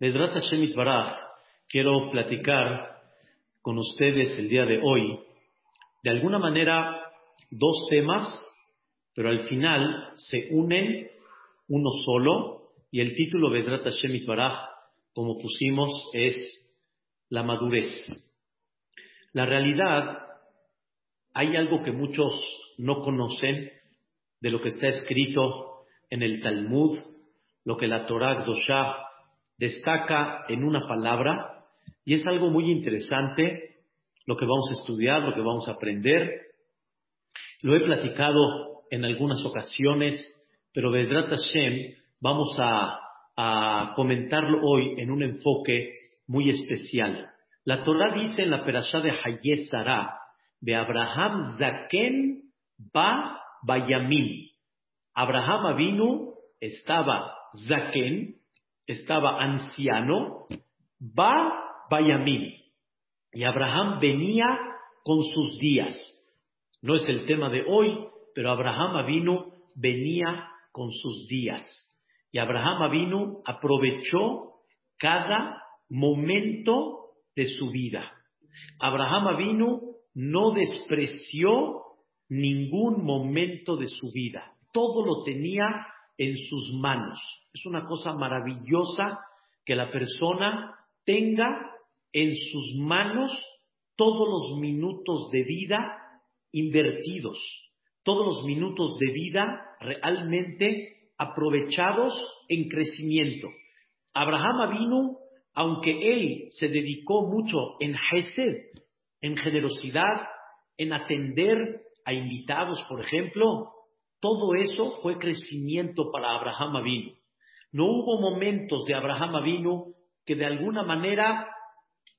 Medrat Hashem Baraj, quiero platicar con ustedes el día de hoy, de alguna manera, dos temas, pero al final se unen uno solo, y el título Vedrat Hashem Baraj, como pusimos, es la madurez. La realidad, hay algo que muchos no conocen de lo que está escrito en el Talmud, lo que la Torah Gdoshah destaca en una palabra y es algo muy interesante lo que vamos a estudiar, lo que vamos a aprender. Lo he platicado en algunas ocasiones, pero Vedrat Hashem vamos a, comentarlo hoy en un enfoque muy especial. La Torah dice en la perashá de Hayesara, de Abraham Zaken ba Bayamin. Abraham Avinu estaba Zaken, estaba anciano, va Bayamim. Y Abraham venía con sus días. No es el tema de hoy, pero Abraham vino, venía con sus días. Y Abraham vino, aprovechó cada momento de su vida. Abraham vino, no despreció ningún momento de su vida. Todo lo tenía en sus manos. Es una cosa maravillosa que la persona tenga en sus manos todos los minutos de vida invertidos, todos los minutos de vida realmente aprovechados en crecimiento. Abraham vino, aunque él se dedicó mucho en Hesed, en generosidad, en atender a invitados, por ejemplo, todo eso fue crecimiento para Abraham Avinu. No hubo momentos de Abraham Avinu que de alguna manera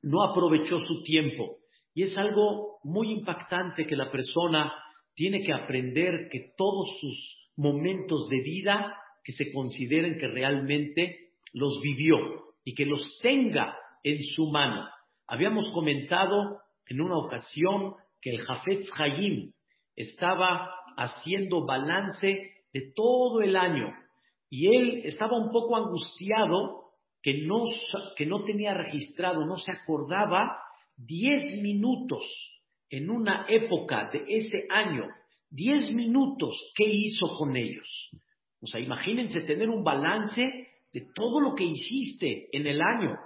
no aprovechó su tiempo. Y es algo muy impactante que la persona tiene que aprender que todos sus momentos de vida que se consideren que realmente los vivió y que los tenga en su mano. Habíamos comentado en una ocasión que el Jafetz Hayim estaba haciendo balance de todo el año y él estaba un poco angustiado que no, que no tenía registrado, no se acordaba diez minutos en una época de ese año, diez minutos, ¿qué hizo con ellos? O sea, imagínense tener un balance de todo lo que hiciste en el año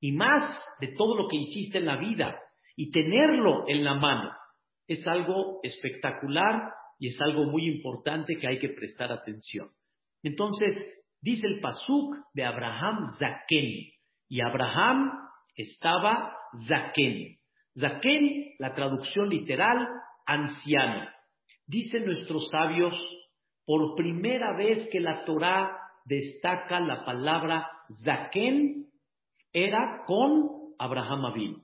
y más de todo lo que hiciste en la vida y tenerlo en la mano. Es algo espectacular y es algo muy importante que hay que prestar atención. Entonces, dice el Pasuk de Abraham Zaken, y Abraham estaba Zaken. Zaken, la traducción literal, anciano. Dicen nuestros sabios, por primera vez que la Torah destaca la palabra Zaken, era con Abraham Abin.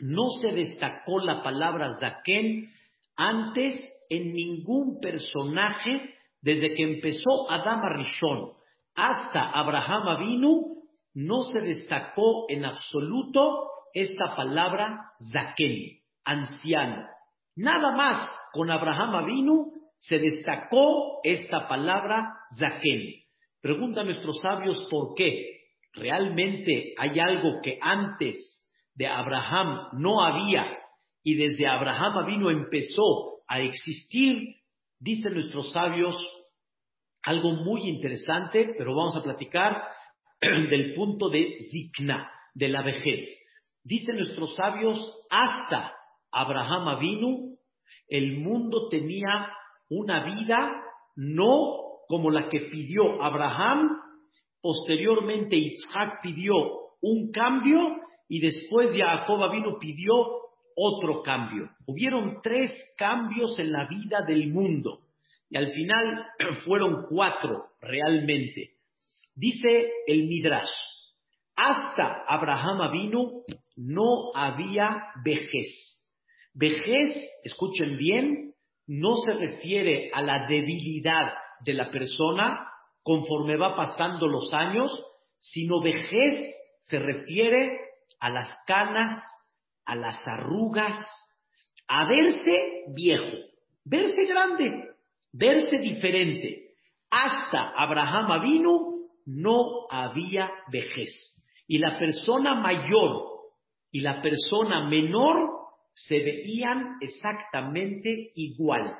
No se destacó la palabra Zaken antes en ningún personaje desde que empezó Adam Rishon hasta Abraham Avinu, no se destacó en absoluto esta palabra Zaken, anciano. Nada más con Abraham Avinu se destacó esta palabra Zaken. Pregunta a nuestros sabios por qué. ¿Realmente hay algo que antes de Abraham no había y desde Abraham Avinu empezó a existir, dicen nuestros sabios, algo muy interesante, pero vamos a platicar del punto de zikna, de la vejez. Dicen nuestros sabios, hasta Abraham Avinu, el mundo tenía una vida no como la que pidió Abraham, posteriormente Isaac pidió un cambio y después Jacob Avinu pidió otro cambio. Hubieron tres cambios en la vida del mundo y al final fueron cuatro realmente. Dice el Midrash, hasta Abraham vino no había vejez. Vejez, escuchen bien, no se refiere a la debilidad de la persona conforme va pasando los años, sino vejez se refiere a las canas, a las arrugas, a verse viejo, verse grande, verse diferente. Hasta Abraham vino, no había vejez. Y la persona mayor y la persona menor se veían exactamente igual.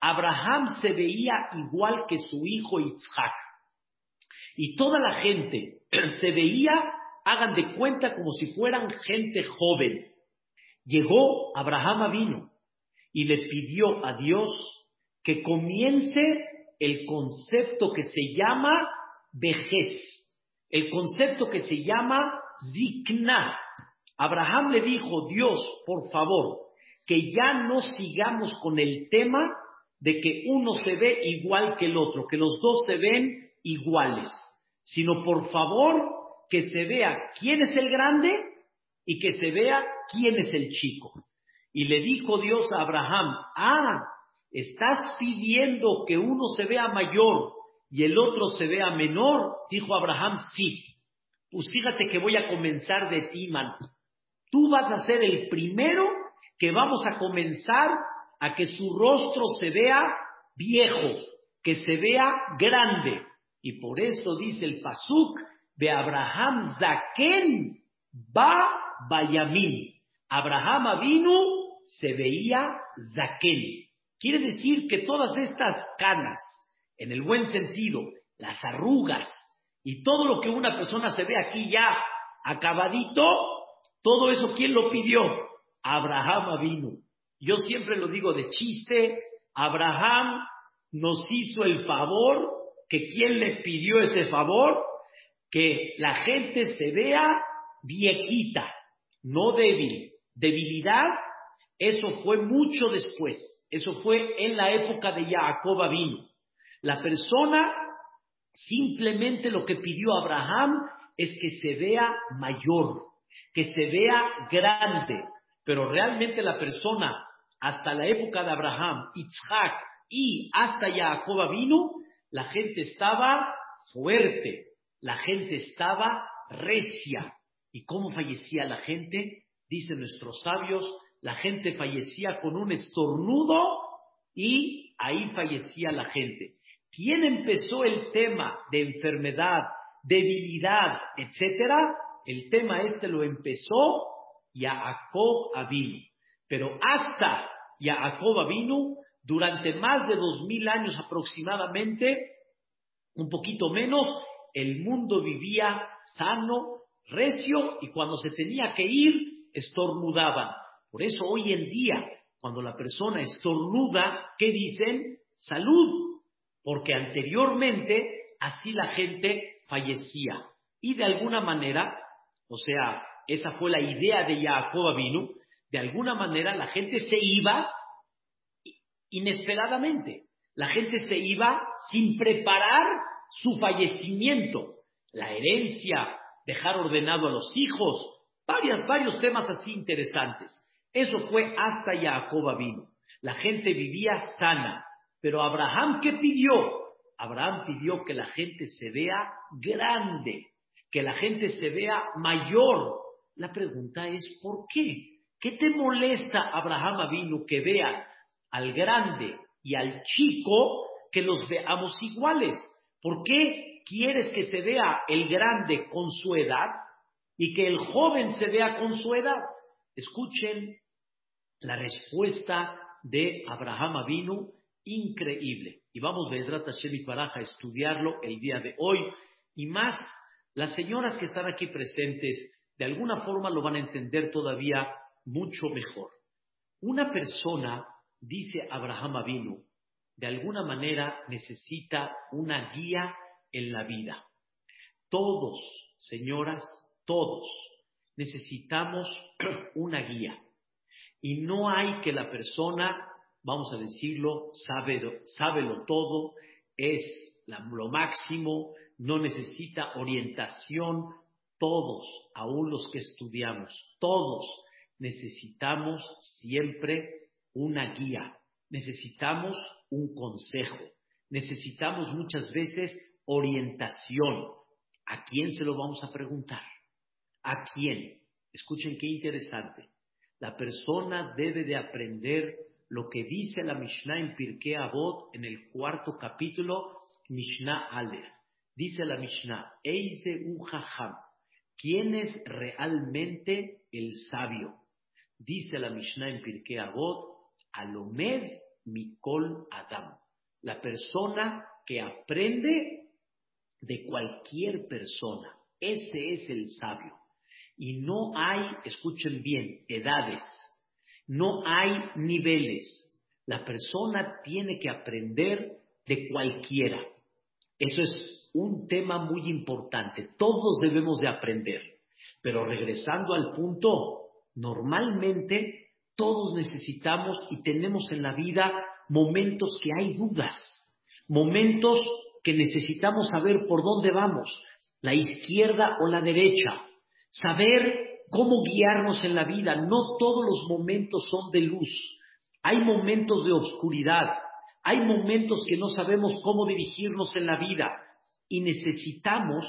Abraham se veía igual que su hijo Isaac. Y toda la gente se veía, hagan de cuenta, como si fueran gente joven. Llegó Abraham vino y le pidió a Dios que comience el concepto que se llama vejez, el concepto que se llama zikna. Abraham le dijo, Dios, por favor, que ya no sigamos con el tema de que uno se ve igual que el otro, que los dos se ven iguales, sino por favor que se vea quién es el grande y que se vea quién es el chico. Y le dijo Dios a Abraham, ah, ¿estás pidiendo que uno se vea mayor y el otro se vea menor? Dijo Abraham, sí. Pues fíjate que voy a comenzar de ti, man. Tú vas a ser el primero que vamos a comenzar a que su rostro se vea viejo, que se vea grande. Y por eso dice el Pasuk de Abraham Zaken va Bayamin. Abraham vino se veía Zaken. Quiere decir que todas estas canas, en el buen sentido, las arrugas y todo lo que una persona se ve aquí ya acabadito, todo eso, ¿quién lo pidió? Abraham vino. Yo siempre lo digo de chiste, Abraham nos hizo el favor, que ¿quién le pidió ese favor? Que la gente se vea viejita, no débil. Debilidad eso fue mucho después. Eso fue en la época de Jacob vino. La persona simplemente lo que pidió Abraham es que se vea mayor, que se vea grande. Pero realmente la persona hasta la época de Abraham, Isaac y hasta Jacob vino, la gente estaba fuerte, la gente estaba recia. ¿Y cómo fallecía la gente? Dicen nuestros sabios, la gente fallecía con un estornudo y ahí fallecía la gente. ¿Quién empezó el tema de enfermedad, debilidad, etcétera? El tema este lo empezó Jacob Avinu. Pero hasta Jacob Avinu, durante más de dos mil años aproximadamente, un poquito menos, el mundo vivía sano, recio, y cuando se tenía que ir, estornudaban. Por eso hoy en día, cuando la persona estornuda, ¿qué dicen? Salud, porque anteriormente así la gente fallecía. Y de alguna manera, o sea, esa fue la idea de Jacob vino, de alguna manera la gente se iba inesperadamente. La gente se iba sin preparar su fallecimiento, la herencia, dejar ordenado a los hijos, varios, varios temas así interesantes. Eso fue hasta Jacob vino. La gente vivía sana. Pero Abraham, ¿qué pidió? Abraham pidió que la gente se vea grande, que la gente se vea mayor. La pregunta es, ¿por qué? ¿Qué te molesta, Abraham vino, que vea al grande y al chico que los veamos iguales? ¿Por qué quieres que se vea el grande con su edad y que el joven se vea con su edad? Escuchen la respuesta de Abraham vino increíble. Y vamos, Vedrat Hashem Baraja, a estudiarlo el día de hoy. Y más, las señoras que están aquí presentes, de alguna forma lo van a entender todavía mucho mejor. Una persona, dice Abraham vino, de alguna manera necesita una guía en la vida. Todos, señoras, todos necesitamos una guía. Y no hay que la persona, vamos a decirlo, sabe, lo todo, es lo máximo, no necesita orientación. Todos, aún los que estudiamos, todos necesitamos siempre una guía, necesitamos un consejo, necesitamos muchas veces orientación. ¿A quién se lo vamos a preguntar? ¿A quién? Escuchen qué interesante. La persona debe de aprender lo que dice la Mishnah en Pirkei Avot en el cuarto capítulo, Mishnah Aleph. Dice la Mishnah, Eize ¿Quién es realmente el sabio? Dice la Mishnah en Pirkei Avot, Alomed Mikol Adam. La persona que aprende de cualquier persona. Ese es el sabio. Y no hay, escuchen bien, edades. No hay niveles. La persona tiene que aprender de cualquiera. Eso es un tema muy importante. Todos debemos de aprender. Pero regresando al punto, normalmente todos necesitamos y tenemos en la vida momentos que hay dudas, momentos que necesitamos saber por dónde vamos, la izquierda o la derecha, saber cómo guiarnos en la vida. No todos los momentos son de luz, hay momentos de oscuridad, hay momentos que no sabemos cómo dirigirnos en la vida y necesitamos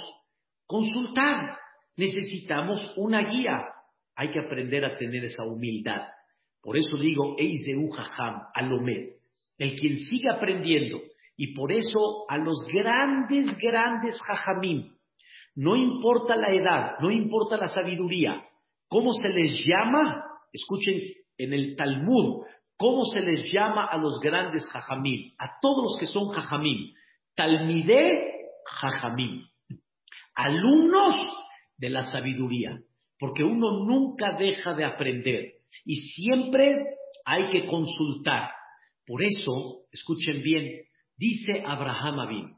consultar, necesitamos una guía. Hay que aprender a tener esa humildad. Por eso digo, Eizeu Jajam, Alomed, el quien sigue aprendiendo. Y por eso a los grandes, grandes Jajamim, no importa la edad, no importa la sabiduría, ¿cómo se les llama? Escuchen en el Talmud, ¿cómo se les llama a los grandes Jajamim? A todos los que son Jajamim. Talmide Jajamim. Alumnos de la sabiduría. Porque uno nunca deja de aprender y siempre hay que consultar. Por eso, escuchen bien, dice Abraham Abin,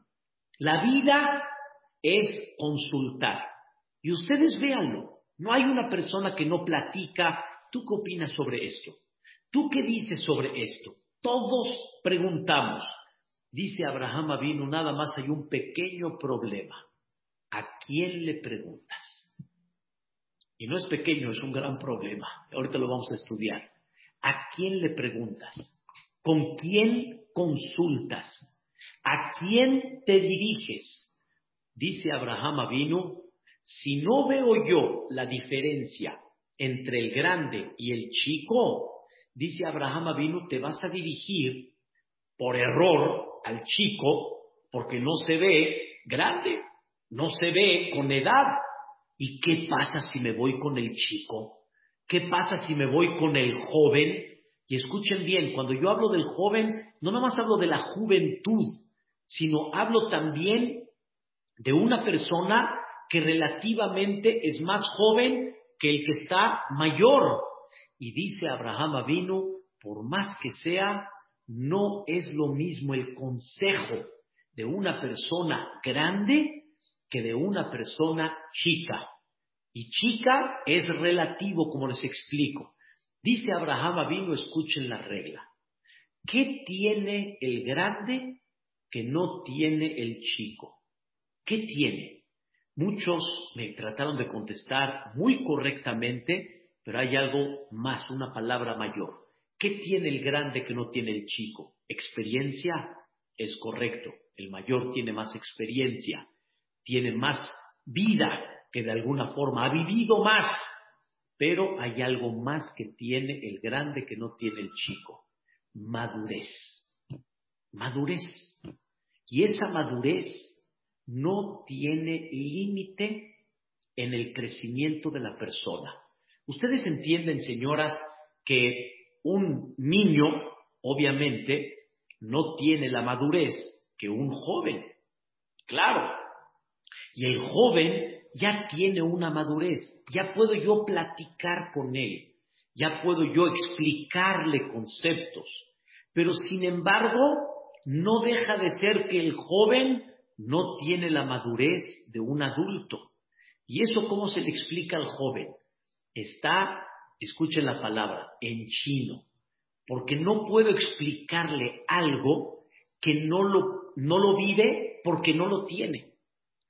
la vida es consultar. Y ustedes véanlo, no hay una persona que no platica, ¿tú qué opinas sobre esto? ¿Tú qué dices sobre esto? Todos preguntamos. Dice Abraham Avino, nada más hay un pequeño problema. ¿A quién le preguntas? Y no es pequeño, es un gran problema. Ahorita lo vamos a estudiar. ¿A quién le preguntas? ¿Con quién consultas? ¿A quién te diriges? Dice Abraham Avinu, si no veo yo la diferencia entre el grande y el chico, dice Abraham Avinu, te vas a dirigir por error al chico porque no se ve grande, no se ve con edad, ¿Y qué pasa si me voy con el chico? ¿Qué pasa si me voy con el joven? Y escuchen bien, cuando yo hablo del joven, no nomás hablo de la juventud, sino hablo también de una persona que relativamente es más joven que el que está mayor. Y dice Abraham Avino, por más que sea, no es lo mismo el consejo de una persona grande que de una persona chica. Y chica es relativo, como les explico. Dice Abraham Avino, escuchen la regla. ¿Qué tiene el grande que no tiene el chico? ¿Qué tiene? Muchos me trataron de contestar muy correctamente, pero hay algo más, una palabra mayor. ¿Qué tiene el grande que no tiene el chico? Experiencia es correcto. El mayor tiene más experiencia tiene más vida que de alguna forma ha vivido más, pero hay algo más que tiene el grande que no tiene el chico, madurez. Madurez. Y esa madurez no tiene límite en el crecimiento de la persona. Ustedes entienden, señoras, que un niño, obviamente, no tiene la madurez que un joven. Claro, y el joven ya tiene una madurez, ya puedo yo platicar con él, ya puedo yo explicarle conceptos, pero sin embargo no deja de ser que el joven no tiene la madurez de un adulto. ¿Y eso cómo se le explica al joven? Está, escuchen la palabra, en chino, porque no puedo explicarle algo que no lo, no lo vive porque no lo tiene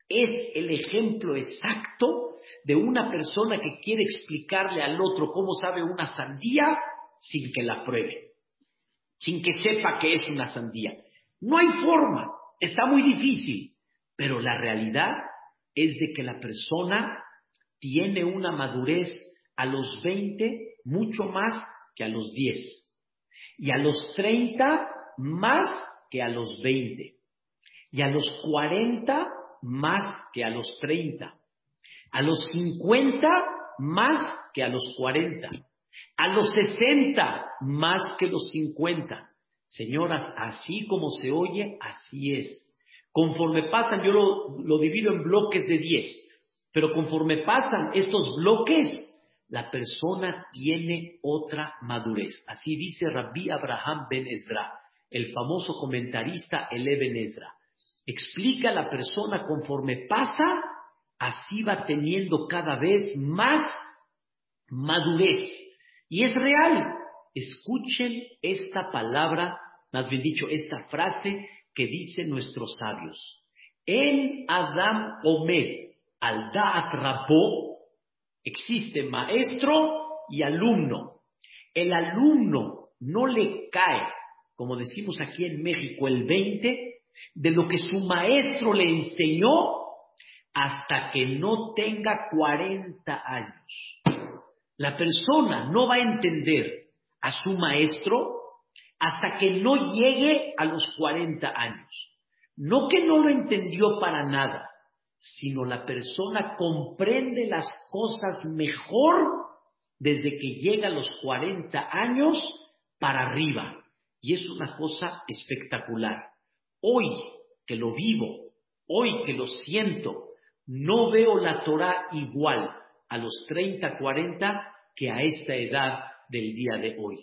es el ejemplo exacto de una persona que quiere explicarle al otro cómo sabe una sandía sin que la pruebe, sin que sepa que es una sandía. No hay forma, está muy difícil, pero la realidad es de que la persona tiene una madurez a los 20 mucho más que a los 10 y a los 30 más que a los 20 y a los 40 más que a los 30 A los 50 más que a los 40. A los 60 más que los 50. Señoras, así como se oye, así es. Conforme pasan, yo lo, divido en bloques de 10, pero conforme pasan estos bloques, la persona tiene otra madurez. Así dice Rabbi Abraham Ben Ezra, el famoso comentarista Ele Ben Ezra. Explica a la persona conforme pasa, así va teniendo cada vez más madurez. Y es real. Escuchen esta palabra, más bien dicho, esta frase que dicen nuestros sabios. En Adam Omed, al Da'at Rabó, existe maestro y alumno. El alumno no le cae, como decimos aquí en México, el 20 de lo que su maestro le enseñó hasta que no tenga 40 años. La persona no va a entender a su maestro hasta que no llegue a los 40 años. No que no lo entendió para nada, sino la persona comprende las cosas mejor desde que llega a los 40 años para arriba. Y es una cosa espectacular. Hoy que lo vivo, hoy que lo siento, no veo la Torah igual a los 30, 40 que a esta edad del día de hoy.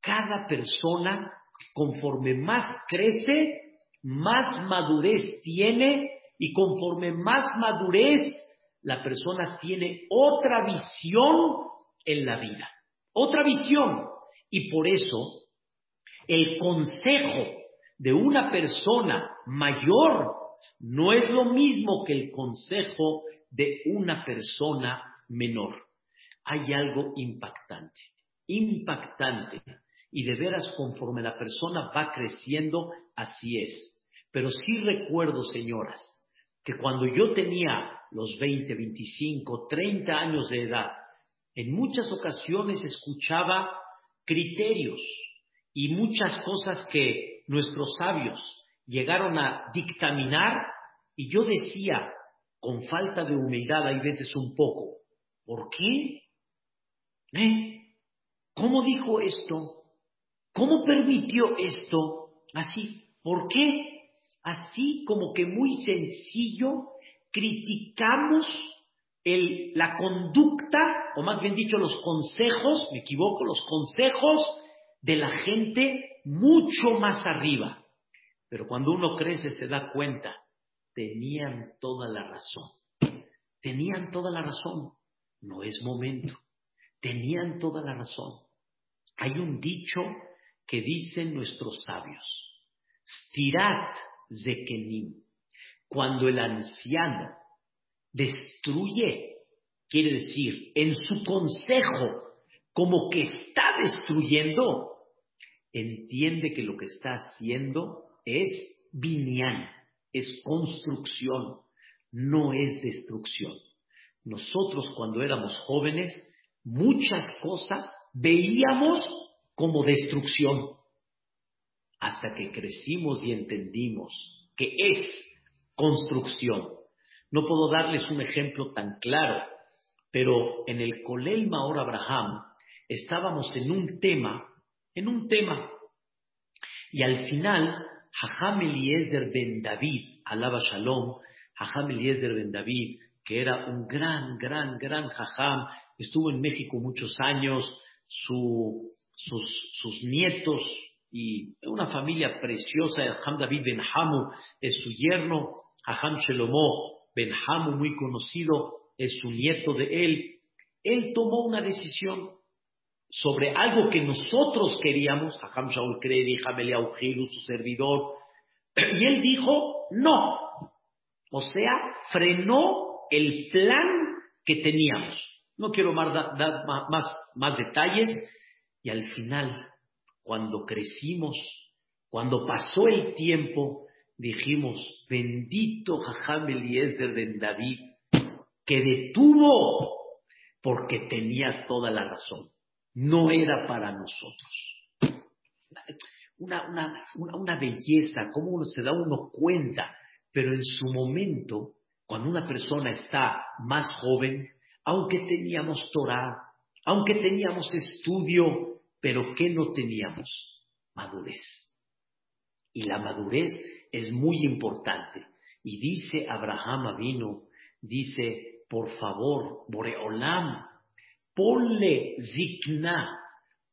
Cada persona, conforme más crece, más madurez tiene y conforme más madurez, la persona tiene otra visión en la vida. Otra visión. Y por eso, el consejo de una persona mayor no es lo mismo que el consejo de una persona menor. Hay algo impactante, impactante. Y de veras, conforme la persona va creciendo, así es. Pero sí recuerdo, señoras, que cuando yo tenía los 20, 25, 30 años de edad, en muchas ocasiones escuchaba criterios y muchas cosas que nuestros sabios llegaron a dictaminar y yo decía, con falta de humildad hay veces un poco, ¿por qué? ¿Eh? ¿Cómo dijo esto? ¿Cómo permitió esto? Así, ¿por qué? así como que muy sencillo, criticamos la conducta, o más bien dicho, los consejos, me equivoco, los consejos de la gente mucho más arriba. Pero cuando uno crece se da cuenta, tenían toda la razón. Tenían toda la razón. No es momento. Tenían toda la razón. Hay un dicho que dicen nuestros sabios. Stirat Zekenim. Cuando el anciano destruye, quiere decir, en su consejo, como que está destruyendo, entiende que lo que está haciendo es binyan, es construcción, no es destrucción. Nosotros cuando éramos jóvenes, muchas cosas veíamos como destrucción hasta que crecimos y entendimos que es construcción. No puedo darles un ejemplo tan claro, pero en el Colel Maor Abraham estábamos en un tema, en un tema, y al final, Hajam Eliezer ben David, alaba Shalom, Hajam Eliezer ben David, que era un gran, gran, gran Hajam, estuvo en México muchos años, sus, sus nietos y una familia preciosa, Ham David Ben Hamu es su yerno, Aham Shelomo Ben Hamu, muy conocido, es su nieto de él. Él tomó una decisión sobre algo que nosotros queríamos, Aham Shaul Kredi, su servidor, y él dijo, no. O sea, frenó el plan que teníamos. No quiero dar más, detalles. Y al final cuando crecimos, cuando pasó el tiempo, dijimos, bendito Jajam Eliezer de David, que detuvo porque tenía toda la razón. No era para nosotros. Una, belleza, cómo uno se da uno cuenta, pero en su momento Cuando una persona está más joven, aunque teníamos Torah, aunque teníamos estudio, pero ¿qué no teníamos? Madurez. Y la madurez es muy importante. Y dice Abraham Avino, dice, por favor, Boreolam, ponle zikna,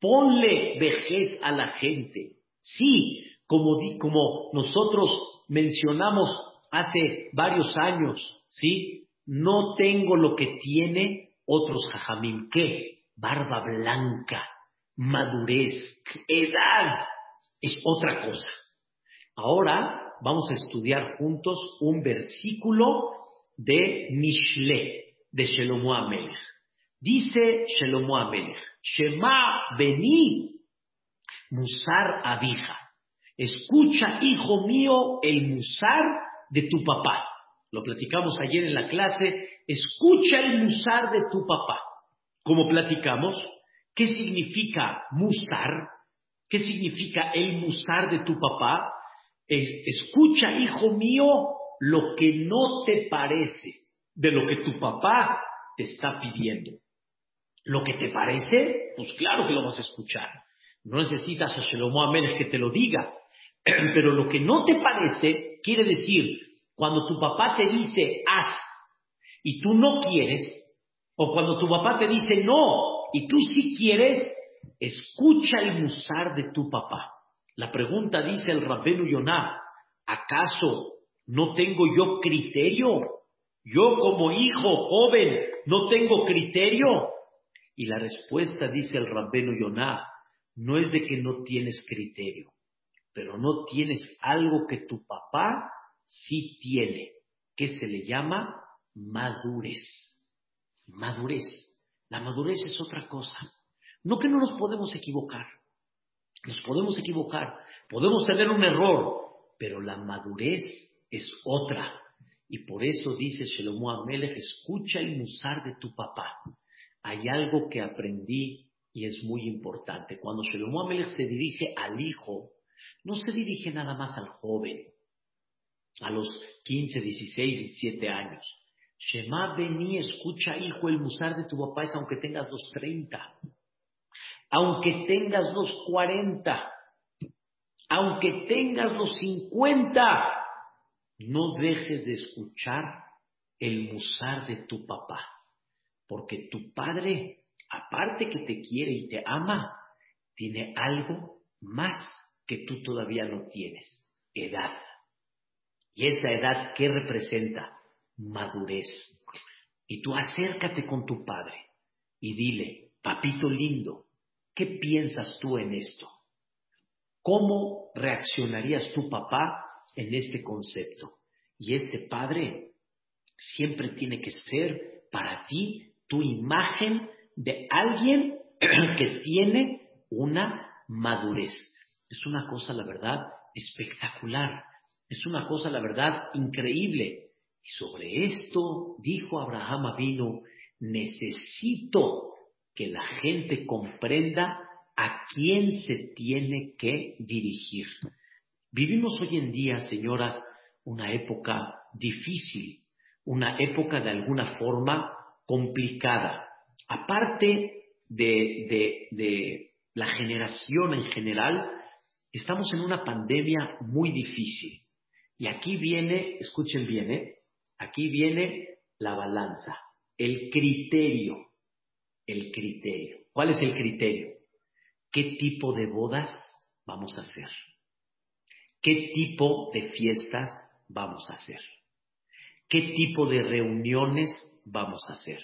ponle vejez a la gente. Sí, como, como nosotros mencionamos hace varios años, ¿sí? No tengo lo que tiene otros jajamín. ¿Qué? Barba blanca, madurez, edad. Es otra cosa. Ahora vamos a estudiar juntos un versículo de Mishle, de Shelomo Amelech. Dice Shelomo Amelech, Shema Beni Musar Abija. Escucha, hijo mío, el musar de tu papá. Lo platicamos ayer en la clase. Escucha el musar de tu papá. Como platicamos, ¿qué significa musar? ¿Qué significa el musar de tu papá? escucha, hijo mío, lo que no te parece de lo que tu papá te está pidiendo. Lo que te parece, pues claro que lo vas a escuchar. No necesitas a Shelomo Amélez que te lo diga. Pero lo que no te parece, quiere decir, cuando tu papá te dice haz y tú no quieres, o cuando tu papá te dice no y tú sí quieres, escucha el musar de tu papá. La pregunta dice el Rabbenu Yonah, ¿acaso no tengo yo criterio? Yo como hijo joven no tengo criterio. Y la respuesta dice el Rabbenu Yonah, no es de que no tienes criterio, pero no tienes algo que tu papá sí tiene, que se le llama madurez. Madurez. La madurez es otra cosa. No que no nos podemos equivocar. Nos podemos equivocar, podemos tener un error, pero la madurez es otra. Y por eso dice Shelomo Amelech, escucha el musar de tu papá. Hay algo que aprendí y es muy importante. Cuando Shelomo Amelech se dirige al hijo, no se dirige nada más al joven, a los 15, 16, 17 años. Shema vení, escucha, hijo, el musar de tu papá es aunque tengas los 30 aunque tengas los 40, aunque tengas los 50, no dejes de escuchar el musar de tu papá, porque tu padre, aparte que te quiere y te ama, tiene algo más que tú todavía no tienes, edad. Y esa edad, ¿qué representa? Madurez. Y tú acércate con tu padre y dile, papito lindo, ¿Qué piensas tú en esto? ¿Cómo reaccionarías tu papá en este concepto? Y este padre siempre tiene que ser para ti tu imagen de alguien que tiene una madurez. Es una cosa, la verdad, espectacular. Es una cosa, la verdad, increíble. Y sobre esto dijo Abraham Avino, necesito que la gente comprenda a quién se tiene que dirigir. Vivimos hoy en día, señoras, una época difícil, una época de alguna forma complicada. Aparte de, la generación en general, estamos en una pandemia muy difícil. Y aquí viene, escuchen bien, ¿eh? aquí viene la balanza, el criterio el criterio. ¿Cuál es el criterio? ¿Qué tipo de bodas vamos a hacer? ¿Qué tipo de fiestas vamos a hacer? ¿Qué tipo de reuniones vamos a hacer?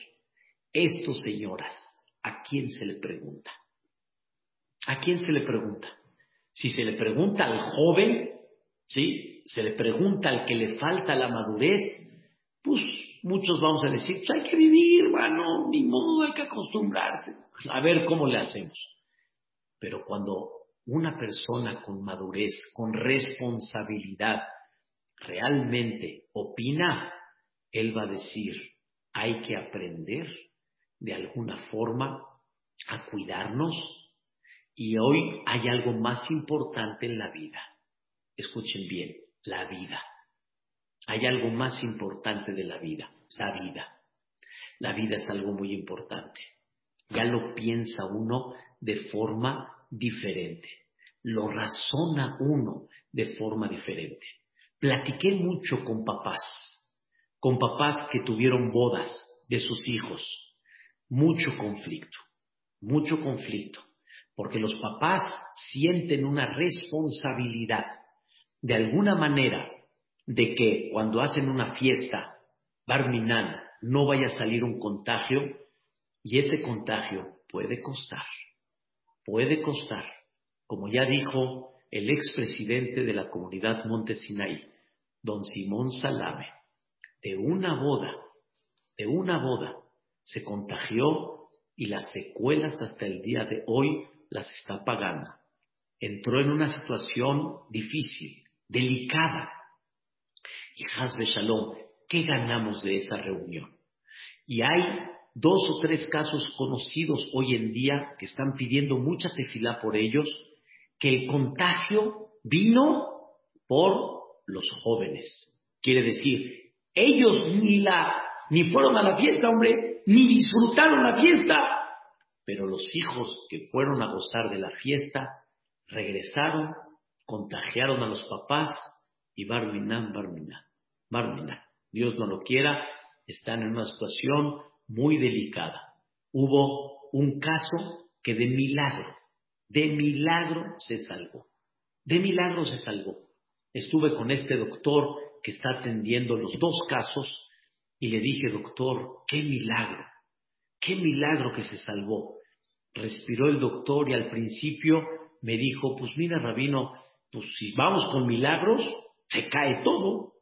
Esto, señoras, ¿a quién se le pregunta? ¿A quién se le pregunta? Si se le pregunta al joven, ¿sí? Se le pregunta al que le falta la madurez, pues muchos vamos a decir, pues hay que vivir, hermano, ni modo, hay que acostumbrarse. A ver cómo le hacemos. Pero cuando una persona con madurez, con responsabilidad, realmente opina, él va a decir, hay que aprender de alguna forma a cuidarnos y hoy hay algo más importante en la vida. Escuchen bien, la vida. hay algo más importante de la vida, la vida. La vida es algo muy importante. Ya lo piensa uno de forma diferente. Lo razona uno de forma diferente. Platiqué mucho con papás, con papás que tuvieron bodas de sus hijos. Mucho conflicto, mucho conflicto, porque los papás sienten una responsabilidad de alguna manera de que cuando hacen una fiesta, Barminan, no vaya a salir un contagio y ese contagio puede costar, puede costar. Como ya dijo el expresidente de la comunidad Montesinaí, don Simón Salame, de una boda, de una boda, se contagió y las secuelas hasta el día de hoy las está pagando. Entró en una situación difícil, delicada. Y Hazbe Shalom, ¿qué ganamos de esa reunión? Y hay dos o tres casos conocidos hoy en día que están pidiendo mucha tefilá por ellos, que el contagio vino por los jóvenes. Quiere decir, ellos ni la ni fueron a la fiesta, hombre, ni disfrutaron la fiesta, pero los hijos que fueron a gozar de la fiesta regresaron, contagiaron a los papás y Barminan, Barminan, Barminan. Dios no lo quiera, están en una situación muy delicada. Hubo un caso que de milagro, de milagro se salvó. De milagro se salvó. Estuve con este doctor que está atendiendo los dos casos y le dije, doctor, qué milagro, qué milagro que se salvó. Respiró el doctor y al principio me dijo, pues mira, rabino, pues si vamos con milagros, se cae todo.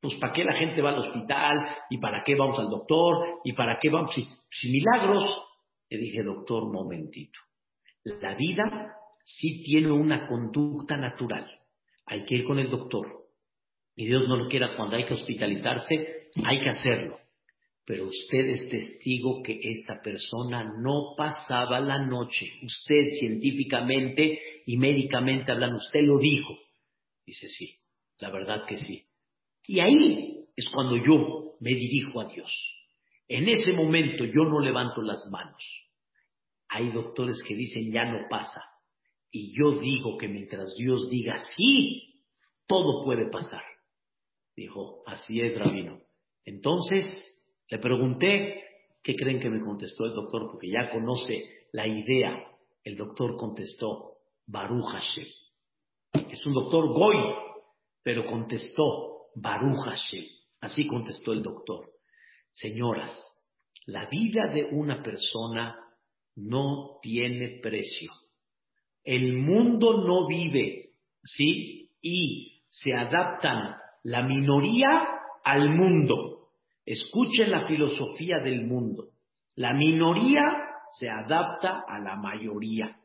Pues ¿para qué la gente va al hospital? ¿Y para qué vamos al doctor? ¿Y para qué vamos? Si, milagros. Le dije, doctor, momentito. La vida sí tiene una conducta natural. Hay que ir con el doctor. Y Dios no lo quiera, cuando hay que hospitalizarse, hay que hacerlo. Pero usted es testigo que esta persona no pasaba la noche. Usted científicamente y médicamente hablando, usted lo dijo. Dice, sí, la verdad que sí. Y ahí es cuando yo me dirijo a Dios. En ese momento yo no levanto las manos. Hay doctores que dicen ya no pasa. Y yo digo que mientras Dios diga sí, todo puede pasar. Dijo, así es, Rabino. Entonces, le pregunté, ¿qué creen que me contestó el doctor? Porque ya conoce la idea. El doctor contestó, Baruch Hashem. Es un doctor Goy, pero contestó, Baruch Hashem. Así contestó el doctor. Señoras, la vida de una persona no tiene precio. El mundo no vive, ¿sí? Y se adaptan la minoría al mundo. Escuchen la filosofía del mundo. La minoría se adapta a la mayoría.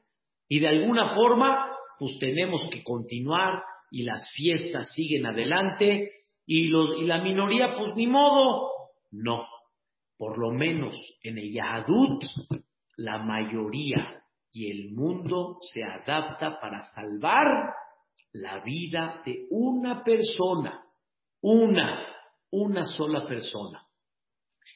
Y de alguna forma, pues tenemos que continuar y las fiestas siguen adelante y, los, y la minoría, pues ni modo. No, por lo menos en el Yahadut, la mayoría y el mundo se adapta para salvar la vida de una persona. Una, una sola persona.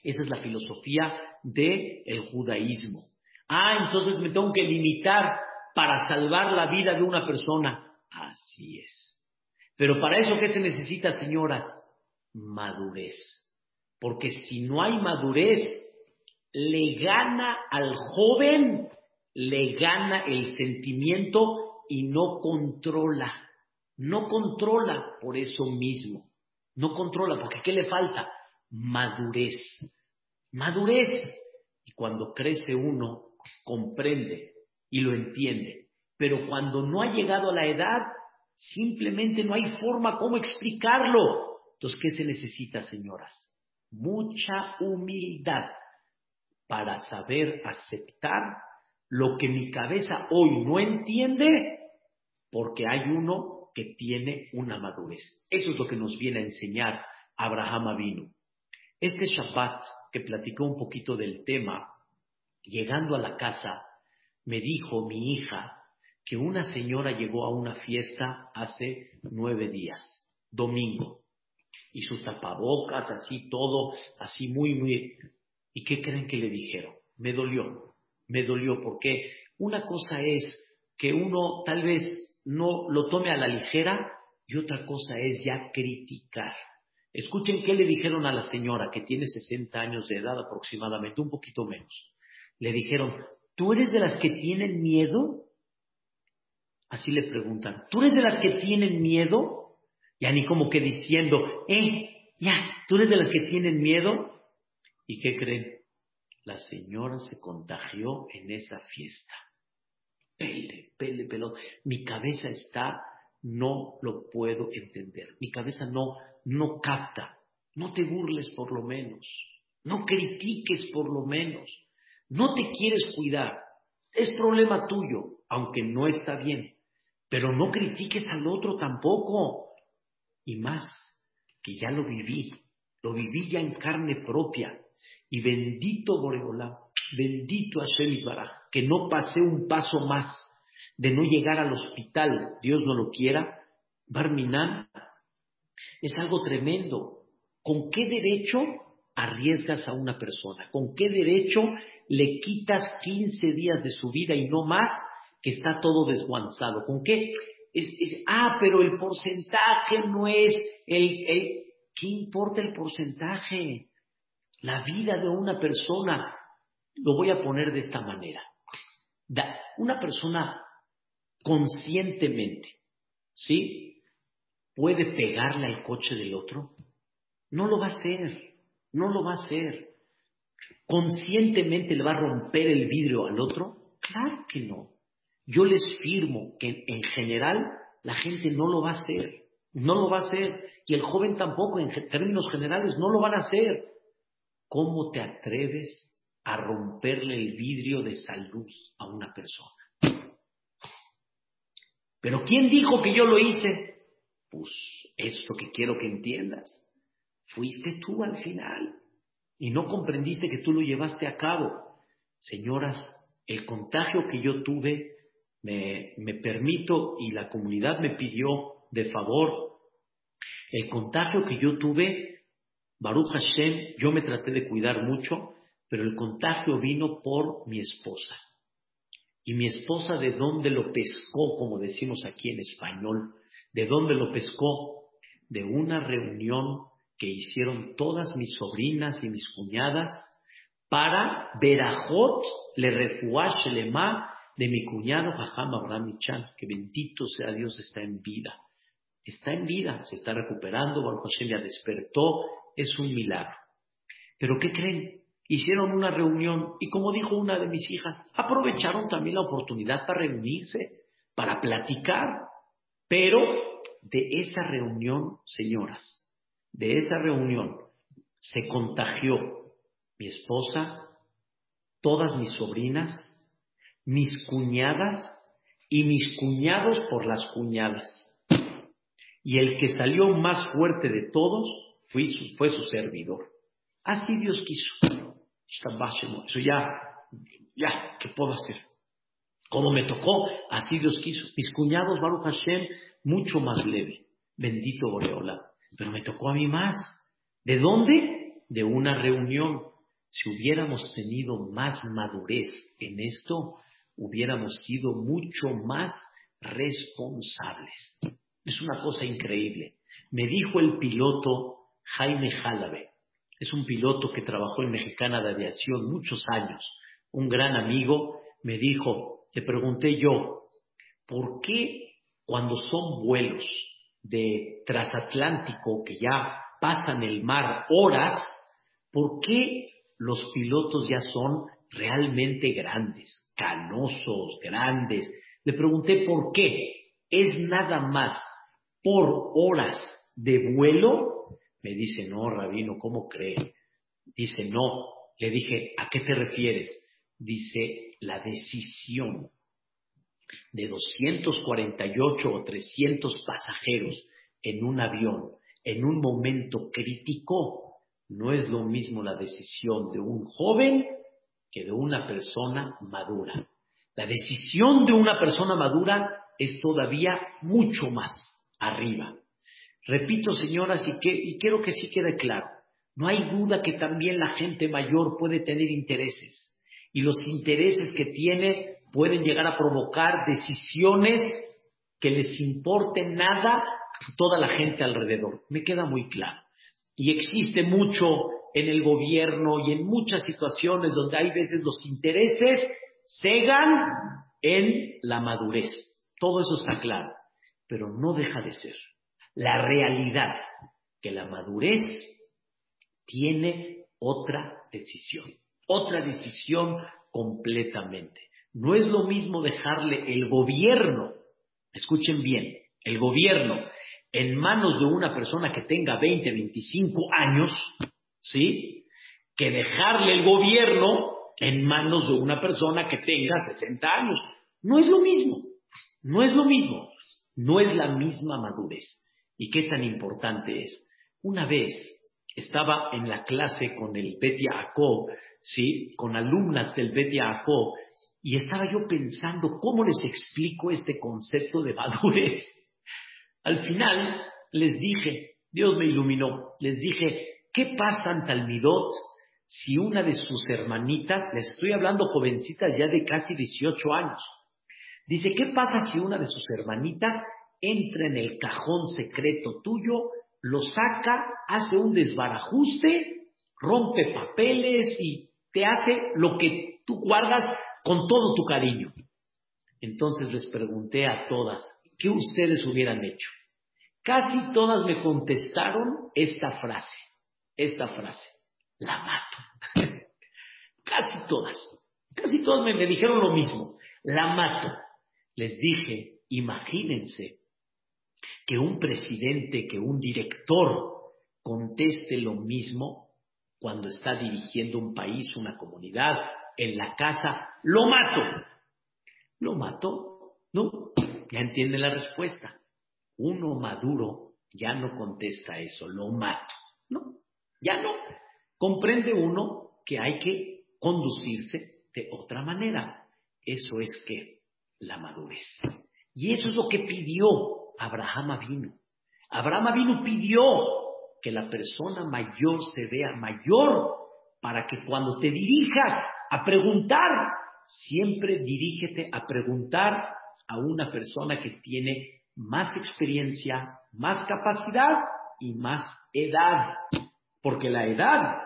Esa es la filosofía del el judaísmo. Ah, entonces me tengo que limitar para salvar la vida de una persona. Así es. Pero para eso, ¿qué se necesita, señoras? Madurez. Porque si no hay madurez, le gana al joven, le gana el sentimiento y no controla. No controla por eso mismo. No controla, porque ¿qué le falta? Madurez. Madurez. Y cuando crece uno, comprende y lo entiende. Pero cuando no ha llegado a la edad, simplemente no hay forma cómo explicarlo. Entonces, ¿qué se necesita, señoras? Mucha humildad para saber aceptar lo que mi cabeza hoy no entiende, porque hay uno que tiene una madurez. Eso es lo que nos viene a enseñar Abraham Avinu. Este Shabbat que platicó un poquito del tema, llegando a la casa, me dijo mi hija que una señora llegó a una fiesta hace nueve días, domingo. y sus tapabocas, así todo, así muy, muy... ¿Y qué creen que le dijeron? Me dolió, me dolió, porque una cosa es que uno tal vez no lo tome a la ligera y otra cosa es ya criticar. Escuchen qué le dijeron a la señora que tiene 60 años de edad aproximadamente, un poquito menos. Le dijeron, ¿tú eres de las que tienen miedo? Así le preguntan, ¿tú eres de las que tienen miedo? Ya ni como que diciendo, eh, ya, ¿tú eres de las que tienen miedo? ¿Y qué creen? La señora se contagió en esa fiesta. Pele, pele, pelón. Mi cabeza está, no lo puedo entender. Mi cabeza no, no capta. No te burles por lo menos. No critiques por lo menos. No te quieres cuidar. Es problema tuyo, aunque no está bien. Pero no critiques al otro tampoco. Y más, que ya lo viví. Lo viví ya en carne propia. Y bendito Boreolá, bendito Hashem Baraj, que no pasé un paso más de no llegar al hospital, Dios no lo quiera, Barminan, es algo tremendo. ¿Con qué derecho arriesgas a una persona? ¿Con qué derecho le quitas 15 días de su vida y no más que está todo desguanzado? ¿Con qué? Es, ah, pero el porcentaje no es el, el... ¿Qué importa el porcentaje? La vida de una persona, lo voy a poner de esta manera. Una persona conscientemente, ¿sí? ¿Puede pegarle al coche del otro? No lo va a hacer, no lo va a hacer. ¿Conscientemente le va a romper el vidrio al otro? Claro que no. Yo les firmo que en general la gente no lo va a hacer, no lo va a hacer, y el joven tampoco, en términos generales, no lo van a hacer. ¿Cómo te atreves a romperle el vidrio de salud a una persona? Pero ¿quién dijo que yo lo hice? Pues esto que quiero que entiendas. Fuiste tú al final y no comprendiste que tú lo llevaste a cabo. Señoras, el contagio que yo tuve, me, me permito y la comunidad me pidió de favor, el contagio que yo tuve, Baruch Hashem, yo me traté de cuidar mucho, pero el contagio vino por mi esposa. Y mi esposa, ¿de dónde lo pescó, como decimos aquí en español? ¿De dónde lo pescó? De una reunión que hicieron todas mis sobrinas y mis cuñadas para Berajot le refuash lema de mi cuñado Jajam Abraham Michan, que bendito sea Dios, está en vida. Está en vida, se está recuperando, Baruch Hashem ya despertó, es un milagro. Pero ¿qué creen? Hicieron una reunión y como dijo una de mis hijas, aprovecharon también la oportunidad para reunirse, para platicar, pero de esa reunión, señoras, de esa reunión se contagió mi esposa, todas mis sobrinas, mis cuñadas y mis cuñados por las cuñadas. Y el que salió más fuerte de todos fue su, fue su servidor. Así Dios quiso. Eso ya, ya, ¿qué puedo hacer? Como me tocó, así Dios quiso. Mis cuñados, Baruch Hashem, mucho más leve. Bendito Boreola. Pero me tocó a mí más. ¿De dónde? De una reunión. Si hubiéramos tenido más madurez en esto, hubiéramos sido mucho más responsables. Es una cosa increíble. Me dijo el piloto Jaime Jalabe, es un piloto que trabajó en Mexicana de Aviación muchos años, un gran amigo, me dijo, le pregunté yo, ¿por qué cuando son vuelos de transatlántico que ya pasan el mar horas, ¿por qué los pilotos ya son realmente grandes, canosos, grandes? Le pregunté por qué. ¿Es nada más por horas de vuelo me dice, no, rabino, ¿cómo cree? Dice, no. Le dije, ¿a qué te refieres? Dice, la decisión de 248 o 300 pasajeros en un avión en un momento crítico no es lo mismo la decisión de un joven que de una persona madura. La decisión de una persona madura es todavía mucho más arriba. Repito, señoras, y, que, y quiero que sí quede claro, no hay duda que también la gente mayor puede tener intereses y los intereses que tiene pueden llegar a provocar decisiones que les importe nada a toda la gente alrededor. Me queda muy claro. Y existe mucho en el gobierno y en muchas situaciones donde hay veces los intereses cegan en la madurez. Todo eso está claro, pero no deja de ser la realidad que la madurez tiene otra decisión, otra decisión completamente. No es lo mismo dejarle el gobierno, escuchen bien, el gobierno en manos de una persona que tenga 20, 25 años, ¿sí? Que dejarle el gobierno en manos de una persona que tenga 60 años. No es lo mismo, no es lo mismo, no es la misma madurez. ¿Y qué tan importante es? Una vez estaba en la clase con el Betia Aco, ¿sí? Con alumnas del Betia Aco, y estaba yo pensando cómo les explico este concepto de madurez. Al final les dije, Dios me iluminó, les dije, ¿qué pasa en Talmidot si una de sus hermanitas, les estoy hablando jovencitas ya de casi 18 años, dice, ¿qué pasa si una de sus hermanitas entra en el cajón secreto tuyo, lo saca, hace un desbarajuste, rompe papeles y te hace lo que tú guardas con todo tu cariño? Entonces les pregunté a todas, ¿qué ustedes hubieran hecho? Casi todas me contestaron esta frase, esta frase, la mato. casi todas, casi todas me, dijeron lo mismo, la mato. Les dije, imagínense que un presidente, que un director conteste lo mismo cuando está dirigiendo un país, una comunidad, en la casa, lo mato. ¿Lo mato? No, ya entiende la respuesta. Uno maduro ya no contesta eso, lo mato. No, ya no. Comprende uno que hay que conducirse de otra manera. Eso es que la madurez. Y eso es lo que pidió Abraham vino. Abraham vino pidió que la persona mayor se vea mayor para que cuando te dirijas a preguntar, siempre dirígete a preguntar a una persona que tiene más experiencia, más capacidad y más edad. Porque la edad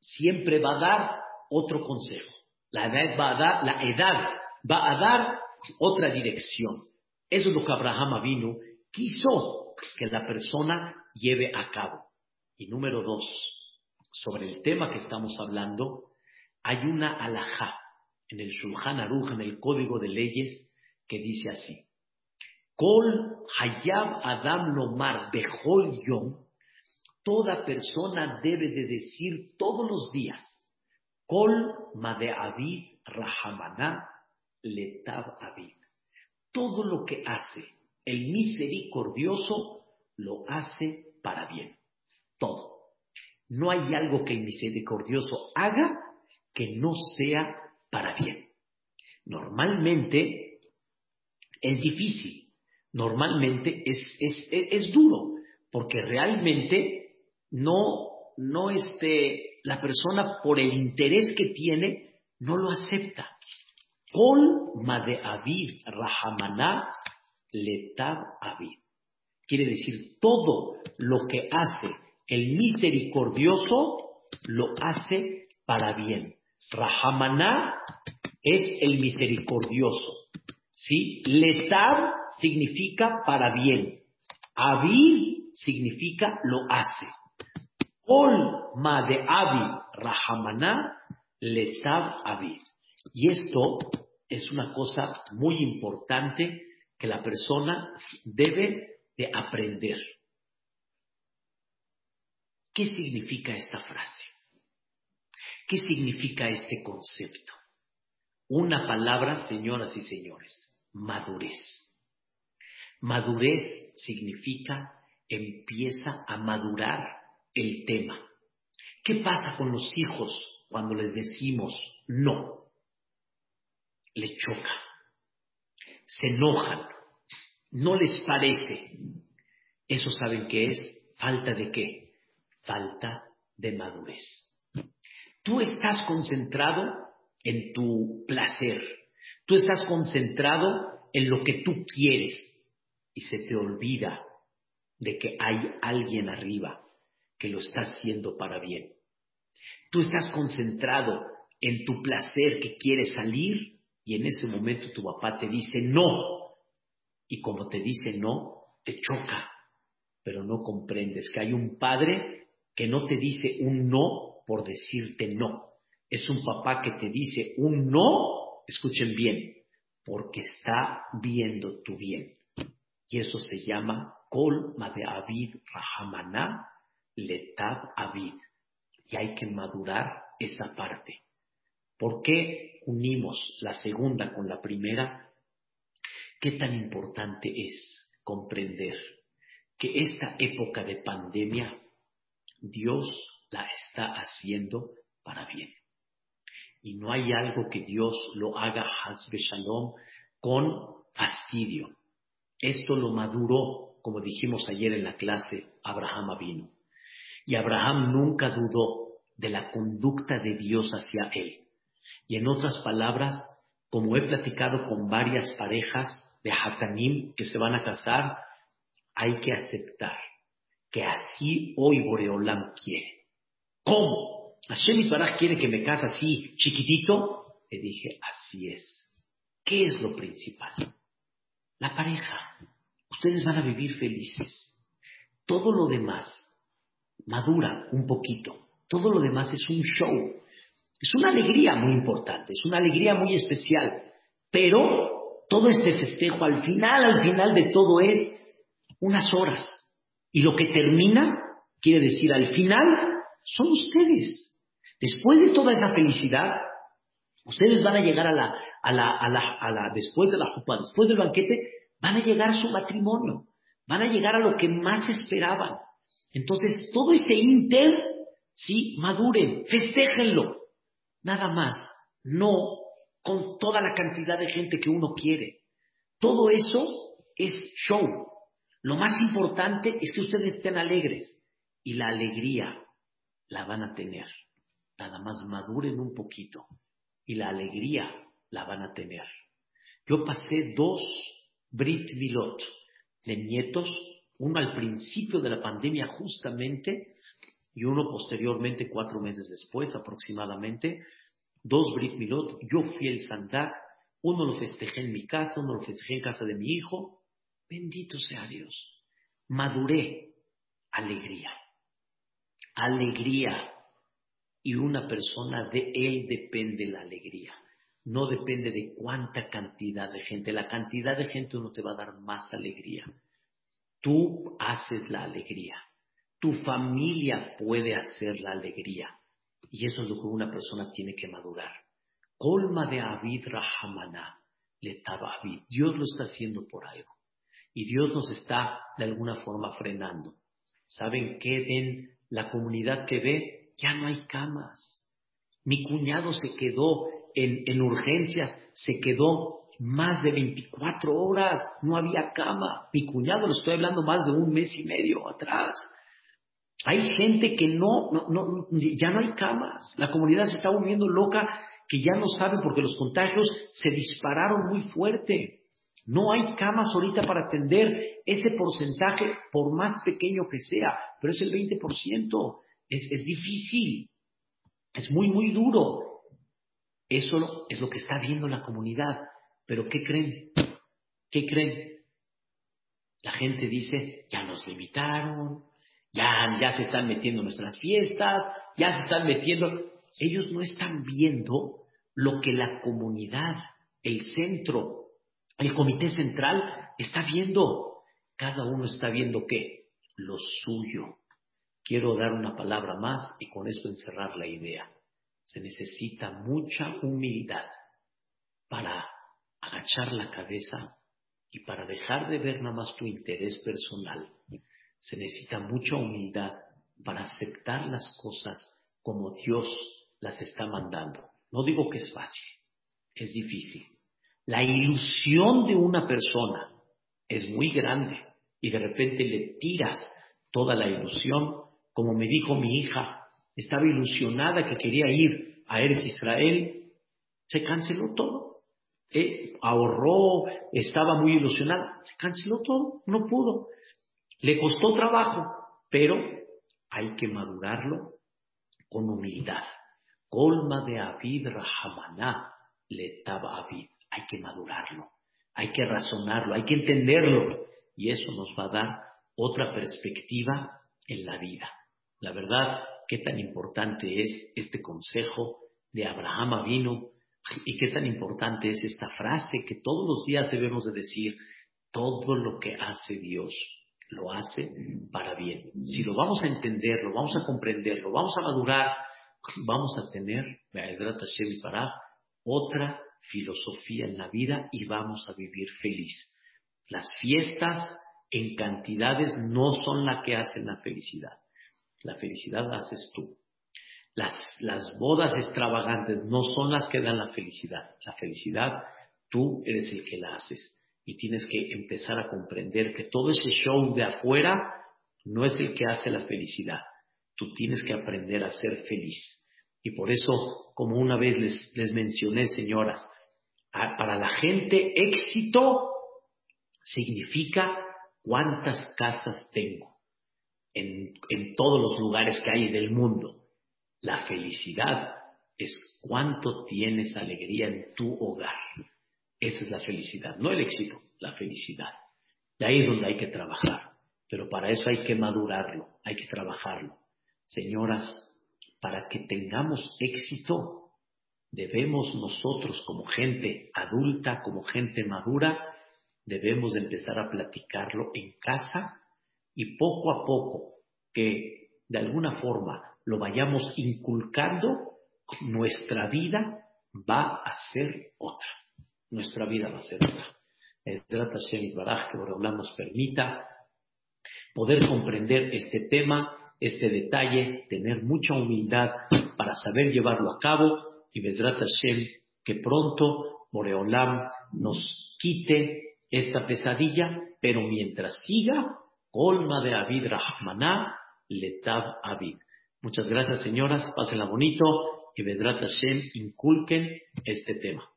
siempre va a dar otro consejo. La edad va a dar, la edad va a dar otra dirección. Eso es lo que Abraham vino, quiso que la persona lleve a cabo. Y número dos, sobre el tema que estamos hablando, hay una alajá en el Shulchan Aruch, en el Código de Leyes, que dice así: Kol Hayab Adam Lomar Behol Yom, toda persona debe de decir todos los días, Kol Made Avid Rahamana Letav Avid. Todo lo que hace el misericordioso lo hace para bien. Todo. No hay algo que el misericordioso haga que no sea para bien. Normalmente es difícil, normalmente es, es, duro, porque realmente no, no este, la persona por el interés que tiene no lo acepta. Kol Made Avid Rahamana Letab Avid. Quiere decir, todo lo que hace el misericordioso lo hace para bien. Rahamaná es el misericordioso. ¿Sí? Letab significa para bien. Avid significa lo hace. Ol ma de Avid Rahamaná Letab Avid. Y esto es una cosa muy importante que la persona debe de aprender. ¿Qué significa esta frase? ¿Qué significa este concepto? Una palabra, señoras y señores, madurez. Madurez significa empieza a madurar el tema. ¿Qué pasa con los hijos cuando les decimos no? Les choca, se enojan, no les parece. Eso saben que es falta de qué? Falta de madurez. Tú estás concentrado en tu placer. Tú estás concentrado en lo que tú quieres y se te olvida de que hay alguien arriba que lo está haciendo para bien. Tú estás concentrado en tu placer que quieres salir y en ese momento tu papá te dice no. Y como te dice no, te choca, pero no comprendes que hay un padre que no te dice un no por decirte no. Es un papá que te dice un no, escuchen bien, porque está viendo tu bien. Y eso se llama Kol de Avid Rahamana Letab Avid. Y hay que madurar esa parte. ¿Por qué unimos la segunda con la primera? ¿Qué tan importante es comprender que esta época de pandemia Dios la está haciendo para bien? Y no hay algo que Dios lo haga Hazbe Shalom con fastidio. Esto lo maduró, como dijimos ayer en la clase, Abraham vino. Y Abraham nunca dudó de la conducta de Dios hacia él. Y en otras palabras, como he platicado con varias parejas de Hatanim que se van a casar, hay que aceptar que así hoy Boreolam quiere. ¿Cómo? Hashem Baraj quiere que me case así, chiquitito. Le dije, así es. ¿Qué es lo principal? La pareja. Ustedes van a vivir felices. Todo lo demás madura un poquito. Todo lo demás es un show. Es una alegría muy importante, es una alegría muy especial. Pero todo este festejo al final, al final de todo es unas horas. Y lo que termina, quiere decir al final, son ustedes. Después de toda esa felicidad, ustedes van a llegar a la, a la, a la, a la después de la jupa, después del banquete, van a llegar a su matrimonio, van a llegar a lo que más esperaban. Entonces, todo ese inter, sí, maduren, festéjenlo. Nada más, no con toda la cantidad de gente que uno quiere. Todo eso es show. Lo más importante es que ustedes estén alegres y la alegría la van a tener nada más maduren un poquito y la alegría la van a tener. Yo pasé dos Brit Milot de nietos, uno al principio de la pandemia justamente y uno posteriormente, cuatro meses después aproximadamente, dos Brit Milot. Yo fui el Sandak, uno lo festejé en mi casa, uno lo festejé en casa de mi hijo. Bendito sea Dios. Maduré. Alegría. Alegría y una persona de él depende la alegría. No depende de cuánta cantidad de gente. La cantidad de gente no te va a dar más alegría. Tú haces la alegría. Tu familia puede hacer la alegría. Y eso es lo que una persona tiene que madurar. Colma de Avid Rahamana. Dios lo está haciendo por algo. Y Dios nos está de alguna forma frenando. ¿Saben qué ven? La comunidad que ve ya no hay camas. Mi cuñado se quedó en, urgencias, se quedó más de 24 horas, no había cama. Mi cuñado, lo estoy hablando más de un mes y medio atrás. Hay gente que no, no, ya no hay camas. La comunidad se está volviendo loca que ya no saben porque los contagios se dispararon muy fuerte. No hay camas ahorita para atender ese porcentaje, por más pequeño que sea, pero es el 20%. Es, difícil, es muy, muy duro. Eso es lo que está viendo la comunidad. Pero ¿qué creen? ¿Qué creen? La gente dice, ya nos limitaron, ya, se están metiendo nuestras fiestas, ya se están metiendo. Ellos no están viendo lo que la comunidad, el centro, el comité central está viendo. Cada uno está viendo qué? Lo suyo. Quiero dar una palabra más y con esto encerrar la idea. Se necesita mucha humildad para agachar la cabeza y para dejar de ver nada más tu interés personal. Se necesita mucha humildad para aceptar las cosas como Dios las está mandando. No digo que es fácil, es difícil. La ilusión de una persona es muy grande y de repente le tiras toda la ilusión, como me dijo mi hija, estaba ilusionada que quería ir a Eretz Israel, se canceló todo. Eh, ahorró, estaba muy ilusionada, se canceló todo, no pudo. Le costó trabajo, pero hay que madurarlo con humildad. Colma de Avid Rahamaná le daba Avid. Hay que madurarlo, hay que razonarlo, hay que entenderlo. Y eso nos va a dar otra perspectiva en la vida. La verdad, qué tan importante es este consejo de Abraham vino y qué tan importante es esta frase que todos los días debemos de decir, todo lo que hace Dios lo hace para bien. Si lo vamos a entender, lo vamos a comprender, lo vamos a madurar, vamos a tener, otra filosofía en la vida y vamos a vivir feliz. Las fiestas en cantidades no son la que hacen la felicidad. La felicidad la haces tú. Las, las bodas extravagantes no son las que dan la felicidad. La felicidad tú eres el que la haces. Y tienes que empezar a comprender que todo ese show de afuera no es el que hace la felicidad. Tú tienes que aprender a ser feliz. Y por eso, como una vez les, mencioné, señoras, para la gente éxito significa cuántas casas tengo en, en todos los lugares que hay del mundo. La felicidad es cuánto tienes alegría en tu hogar. Esa es la felicidad, no el éxito, la felicidad. De ahí es donde hay que trabajar. Pero para eso hay que madurarlo, hay que trabajarlo. Señoras, para que tengamos éxito, debemos nosotros como gente adulta, como gente madura, debemos empezar a platicarlo en casa y poco a poco que de alguna forma lo vayamos inculcando, nuestra vida va a ser otra. Nuestra vida va a ser otra. El trata Baraj, que Borolán nos permita poder comprender este tema, este detalle, tener mucha humildad para saber llevarlo a cabo y Vedrat Hashem que pronto Boreolam nos quite esta pesadilla, pero mientras siga, colma de Avid Rahmaná, Letab Avid. Muchas gracias, señoras. Pásenla bonito y Vedrat Hashem inculquen este tema.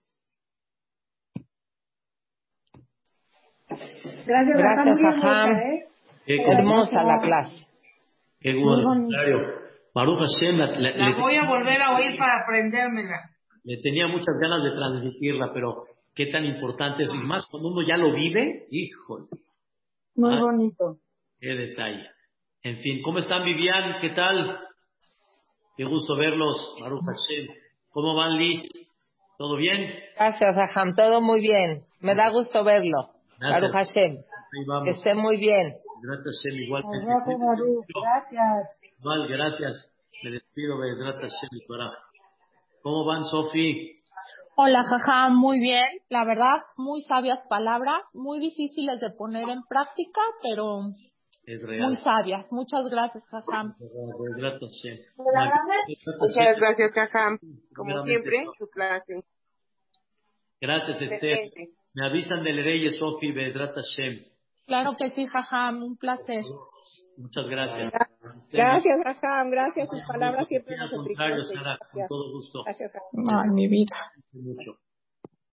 Gracias, gracias ¿eh? hermosa la clase. Qué bueno, Baruch Hashem, la, voy a volver a oír para aprendérmela. Le tenía muchas ganas de transmitirla, pero qué tan importante es, y más cuando uno ya lo vive, híjole. Muy bonito. Qué detalle. En fin, ¿cómo están Vivian? ¿Qué tal? Qué gusto verlos, Baruch Hashem. ¿Cómo van, Liz? ¿Todo bien? Gracias, Aham. Todo muy bien. Me da gusto verlo. Baruch Hashem. Que esté muy bien. Gracias, Hashem. Igualmente. Gracias. Igual, gracias. Me despido de Hashem y ¿Cómo van, Sofi? Hola, jaja, muy bien. La verdad, muy sabias palabras, muy difíciles de poner en práctica, pero muy sabias. Muchas gracias, Jajam. Muchas gracias, Jajam. Como siempre, su clase. Gracias, Esther. Me avisan del rey Sofi Bedrat Hashem. Claro que sí, Jajam, un placer. Muchas gracias. Gracias, Jajam, gracias. Sus palabras siempre nos enriquecen. Con todo gusto. Gracias, Ay, mi vida. Mucho.